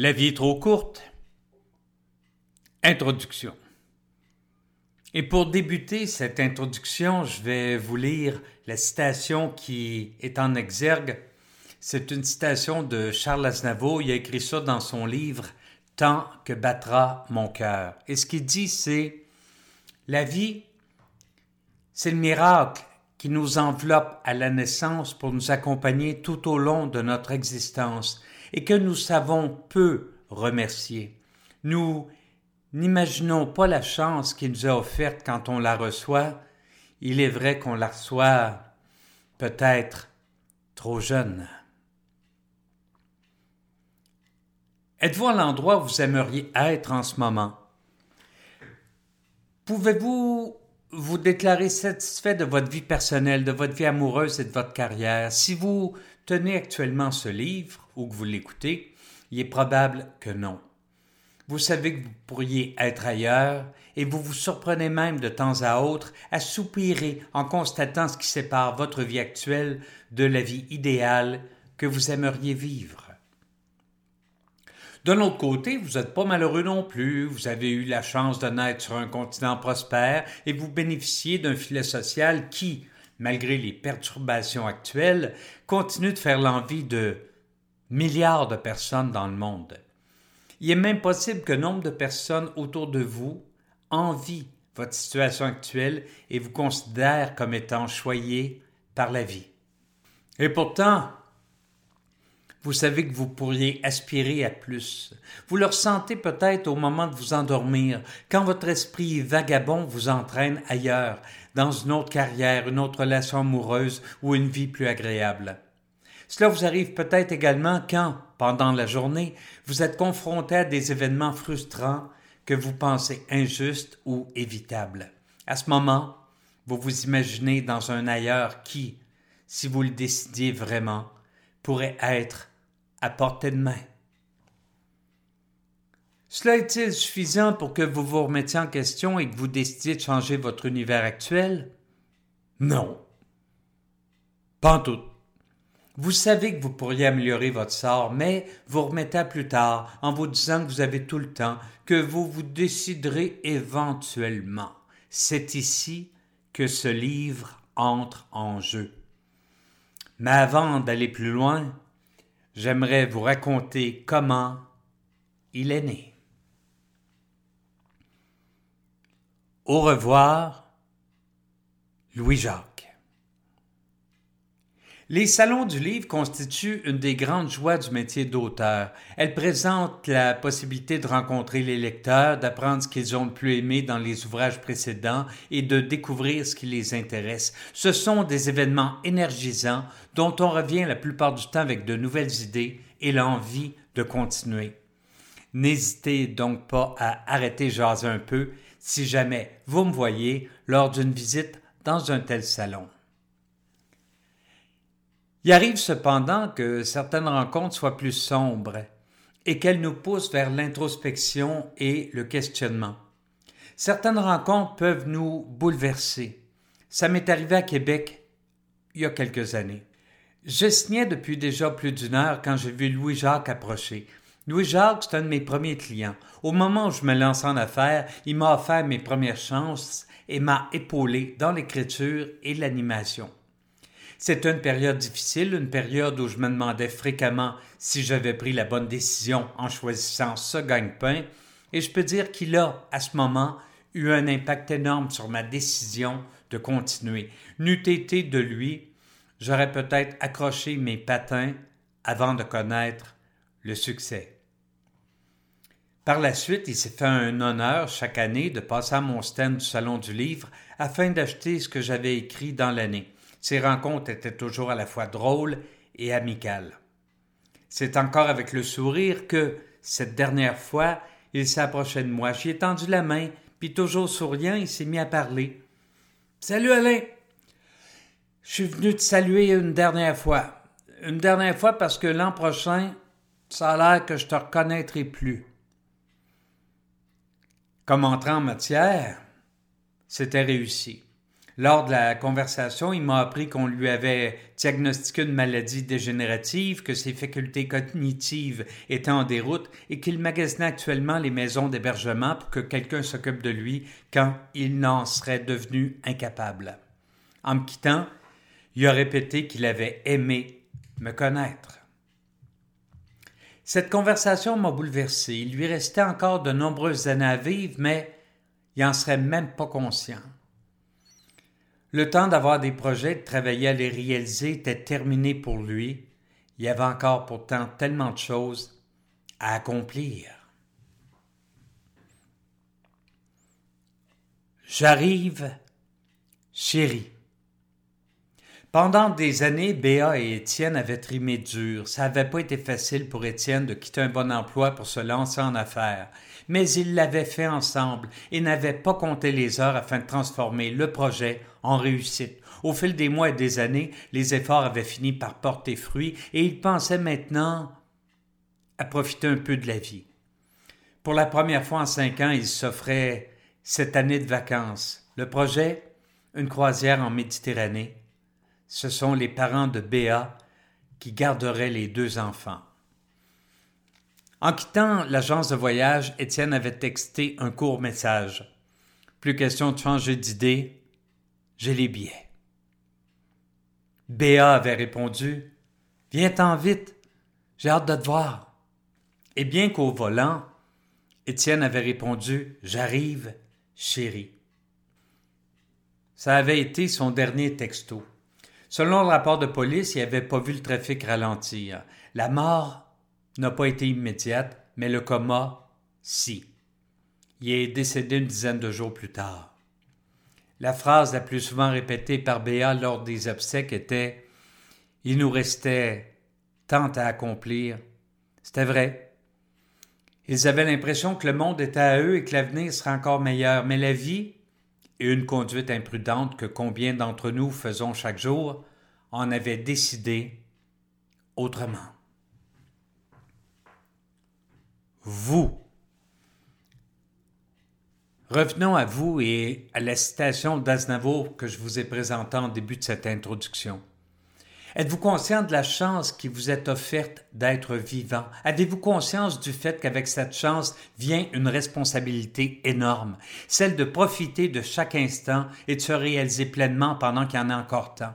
La vie est trop courte. Introduction. Et pour débuter cette introduction, je vais vous lire la citation qui est en exergue. C'est une citation de Charles Aznavour. Il a écrit ça dans son livre Tant que battra mon cœur. Et ce qu'il dit, c'est La vie, c'est le miracle qui nous enveloppe à la naissance pour nous accompagner tout au long de notre existence et que nous savons peu remercier. Nous n'imaginons pas la chance qui nous est offerte quand on la reçoit. Il est vrai qu'on la reçoit peut-être trop jeune. Êtes-vous à l'endroit où vous aimeriez être en ce moment? Pouvez-vous vous déclarer satisfait de votre vie personnelle, de votre vie amoureuse et de votre carrière? Si vous tenez actuellement ce livre ou que vous l'écoutez, il est probable que non. Vous savez que vous pourriez être ailleurs et vous vous surprenez même de temps à autre à soupirer en constatant ce qui sépare votre vie actuelle de la vie idéale que vous aimeriez vivre. De l'autre côté, vous n'êtes pas malheureux non plus, vous avez eu la chance de naître sur un continent prospère et vous bénéficiez d'un filet social qui, malgré les perturbations actuelles, continue de faire l'envie de milliards de personnes dans le monde. Il est même possible que nombre de personnes autour de vous envient votre situation actuelle et vous considèrent comme étant choyé par la vie. Et pourtant, vous savez que vous pourriez aspirer à plus. Vous le ressentez peut-être au moment de vous endormir, quand votre esprit vagabond vous entraîne ailleurs, dans une autre carrière, une autre relation amoureuse ou une vie plus agréable. Cela vous arrive peut-être également quand, pendant la journée, vous êtes confronté à des événements frustrants que vous pensez injustes ou évitables. À ce moment, vous vous imaginez dans un ailleurs qui, si vous le décidiez vraiment, pourrait être à portée de main. Cela est-il suffisant pour que vous vous remettiez en question et que vous décidiez de changer votre univers actuel? Non. Tout. Vous savez que vous pourriez améliorer votre sort, mais vous remettez à plus tard en vous disant que vous avez tout le temps, que vous vous déciderez éventuellement. C'est ici que ce livre entre en jeu. Mais avant d'aller plus loin, j'aimerais vous raconter comment il est né. Au revoir, Louis-Jacques. Les salons du livre constituent une des grandes joies du métier d'auteur. Elles présentent la possibilité de rencontrer les lecteurs, d'apprendre ce qu'ils ont le plus aimé dans les ouvrages précédents et de découvrir ce qui les intéresse. Ce sont des événements énergisants dont on revient la plupart du temps avec de nouvelles idées et l'envie de continuer. N'hésitez donc pas à arrêter jaser un peu si jamais vous me voyez lors d'une visite dans un tel salon. Il arrive cependant que certaines rencontres soient plus sombres et qu'elles nous poussent vers l'introspection et le questionnement. Certaines rencontres peuvent nous bouleverser. Ça m'est arrivé à Québec il y a quelques années. Je signais depuis déjà plus d'une heure quand j'ai vu Louis-Jacques approcher. Louis-Jacques, c'est un de mes premiers clients. Au moment où je me lance en affaires, il m'a offert mes premières chances et m'a épaulé dans l'écriture et l'animation. C'est une période difficile, une période où je me demandais fréquemment si j'avais pris la bonne décision en choisissant ce gagne-pain, et je peux dire qu'il a, à ce moment, eu un impact énorme sur ma décision de continuer. N'eût été de lui, j'aurais peut-être accroché mes patins avant de connaître le succès. Par la suite, il s'est fait un honneur chaque année de passer à mon stand du Salon du Livre afin d'acheter ce que j'avais écrit dans l'année. Ces rencontres étaient toujours à la fois drôles et amicales. C'est encore avec le sourire que, cette dernière fois, il s'approchait de moi. J'y ai tendu la main, puis toujours souriant, il s'est mis à parler. Salut Alain! Je suis venu te saluer une dernière fois. Une dernière fois parce que l'an prochain, ça a l'air que je te reconnaîtrai plus. Comme entrant en matière, c'était réussi. Lors de la conversation, il m'a appris qu'on lui avait diagnostiqué une maladie dégénérative, que ses facultés cognitives étaient en déroute et qu'il magasinait actuellement les maisons d'hébergement pour que quelqu'un s'occupe de lui quand il n'en serait devenu incapable. En me quittant, il a répété qu'il avait aimé me connaître. Cette conversation m'a bouleversé. Il lui restait encore de nombreuses années à vivre, mais il n'en serait même pas conscient. Le temps d'avoir des projets, de travailler à les réaliser était terminé pour lui. Il y avait encore pourtant tellement de choses à accomplir. J'arrive, chérie. Pendant des années, Béa et Étienne avaient trimé dur. Ça n'avait pas été facile pour Étienne de quitter un bon emploi pour se lancer en affaires. Mais ils l'avaient fait ensemble et n'avaient pas compté les heures afin de transformer le projet en réussite. Au fil des mois et des années, les efforts avaient fini par porter fruit et ils pensaient maintenant à profiter un peu de la vie. Pour la première fois en cinq ans, ils s'offraient cette année de vacances. Le projet, une croisière en Méditerranée, ce sont les parents de Béa qui garderaient les deux enfants. En quittant l'agence de voyage, Étienne avait texté un court message. Plus question de changer d'idée, j'ai les billets. Béa avait répondu Viens-t'en vite, j'ai hâte de te voir. Et bien qu'au volant, Étienne avait répondu J'arrive, chérie. Ça avait été son dernier texto. Selon le rapport de police, il n'avait pas vu le trafic ralentir. La mort n'a pas été immédiate, mais le coma, si. Il est décédé une dizaine de jours plus tard. La phrase la plus souvent répétée par Béa lors des obsèques était Il nous restait tant à accomplir. C'était vrai. Ils avaient l'impression que le monde était à eux et que l'avenir serait encore meilleur, mais la vie, et une conduite imprudente que combien d'entre nous faisons chaque jour, en avait décidé autrement. Vous. Revenons à vous et à la citation d'Aznavour que je vous ai présentée en début de cette introduction. Êtes-vous conscient de la chance qui vous est offerte d'être vivant? Avez-vous conscience du fait qu'avec cette chance vient une responsabilité énorme, celle de profiter de chaque instant et de se réaliser pleinement pendant qu'il y en a encore temps?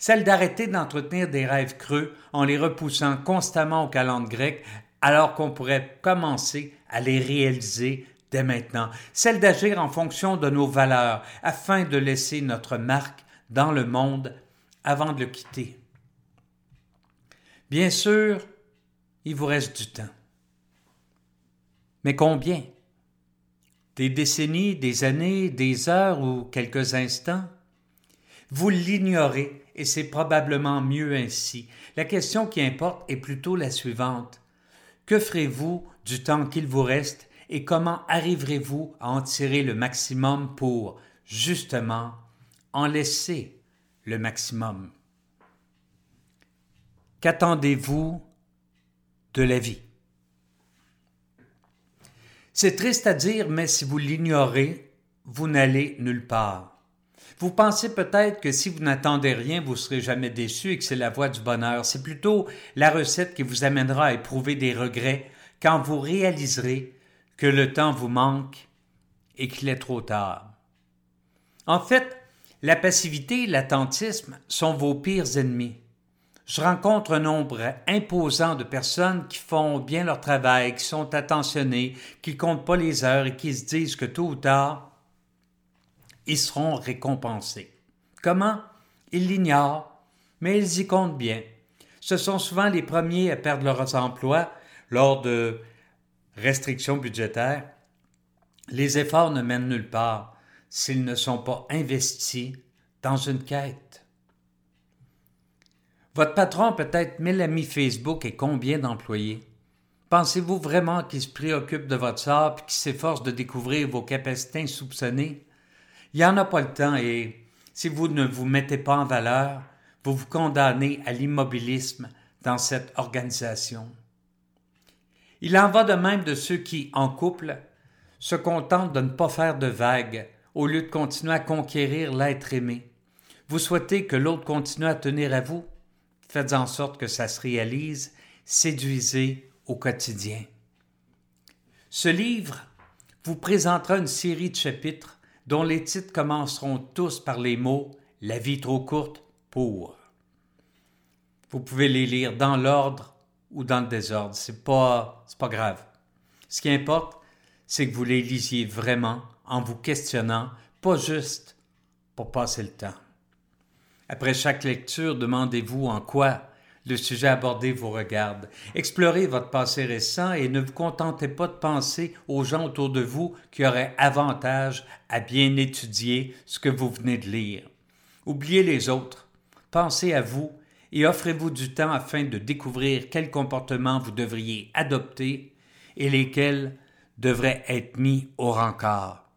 Celle d'arrêter d'entretenir des rêves creux en les repoussant constamment au calendrier grec alors qu'on pourrait commencer à les réaliser dès maintenant. Celle d'agir en fonction de nos valeurs afin de laisser notre marque dans le monde avant de le quitter. Bien sûr, il vous reste du temps. Mais combien? Des décennies, des années, des heures ou quelques instants? Vous l'ignorez et c'est probablement mieux ainsi. La question qui importe est plutôt la suivante. Que ferez-vous du temps qu'il vous reste et comment arriverez-vous à en tirer le maximum pour, justement, en laisser le maximum? Qu'attendez-vous de la vie? C'est triste à dire, mais si vous l'ignorez, vous n'allez nulle part. Vous pensez peut-être que si vous n'attendez rien, vous serez jamais déçu et que c'est la voie du bonheur. C'est plutôt la recette qui vous amènera à éprouver des regrets quand vous réaliserez que le temps vous manque et qu'il est trop tard. En fait, la passivité et l'attentisme sont vos pires ennemis. Je rencontre un nombre imposant de personnes qui font bien leur travail, qui sont attentionnées, qui comptent pas les heures et qui se disent que tôt ou tard, ils seront récompensés. Comment? Ils l'ignorent, mais ils y comptent bien. Ce sont souvent les premiers à perdre leurs emplois lors de restrictions budgétaires. Les efforts ne mènent nulle part s'ils ne sont pas investis dans une quête. Votre patron peut être mille amis Facebook et combien d'employés? Pensez-vous vraiment qu'il se préoccupe de votre sort et qu'il s'efforce de découvrir vos capacités insoupçonnées? Il n'y en a pas le temps et si vous ne vous mettez pas en valeur, vous vous condamnez à l'immobilisme dans cette organisation. Il en va de même de ceux qui, en couple, se contentent de ne pas faire de vagues au lieu de continuer à conquérir l'être aimé. Vous souhaitez que l'autre continue à tenir à vous? Faites en sorte que ça se réalise. Séduisez au quotidien. Ce livre vous présentera une série de chapitres dont les titres commenceront tous par les mots La vie trop courte pour. Vous pouvez les lire dans l'ordre ou dans le désordre, c'est pas c'est pas grave. Ce qui importe, c'est que vous les lisiez vraiment en vous questionnant, pas juste pour passer le temps. Après chaque lecture, demandez-vous en quoi le sujet abordé vous regarde. Explorez votre passé récent et ne vous contentez pas de penser aux gens autour de vous qui auraient avantage à bien étudier ce que vous venez de lire. Oubliez les autres. Pensez à vous et offrez-vous du temps afin de découvrir quels comportements vous devriez adopter et lesquels devraient être mis au rencard.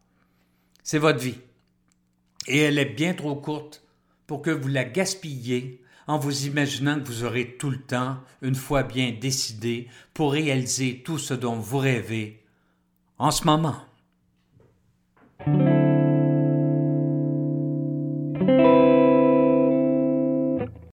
C'est votre vie. Et elle est bien trop courte pour que vous la gaspilliez en vous imaginant que vous aurez tout le temps, une fois bien décidé, pour réaliser tout ce dont vous rêvez en ce moment.